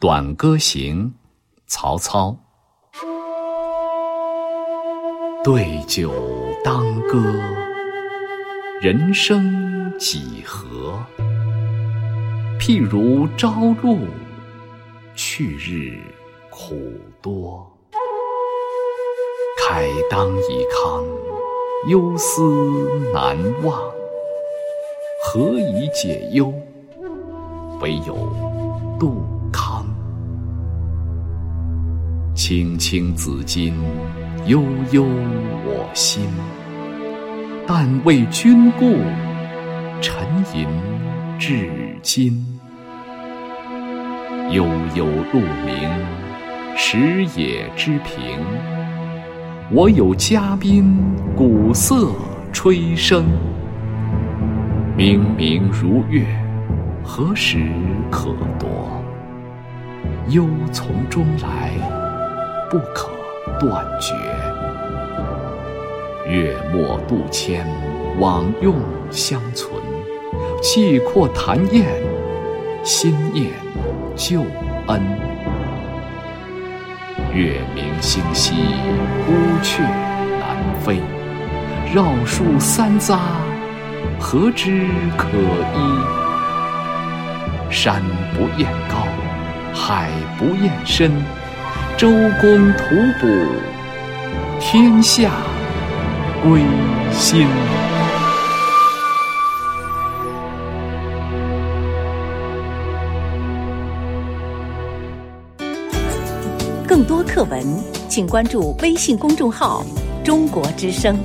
短歌行，曹操。对酒当歌，人生几何？譬如朝露，去日苦多。慨当以慷，忧思难忘。何以解忧？唯有杜青青子衿，悠悠我心。但为君故，沉吟至今。悠悠鹿鸣，食野之苹。我有嘉宾，鼓瑟吹笙。明明如月，何时可掇？忧从中来，不可断绝。月末渡迁，往用相存。气阔谈宴，心念旧恩。月明星稀，乌鹊南飞。绕树三匝，何枝可依？山不厌高，海不厌深。周公吐哺，天下归心。更多课文，请关注微信公众号“中国之声”。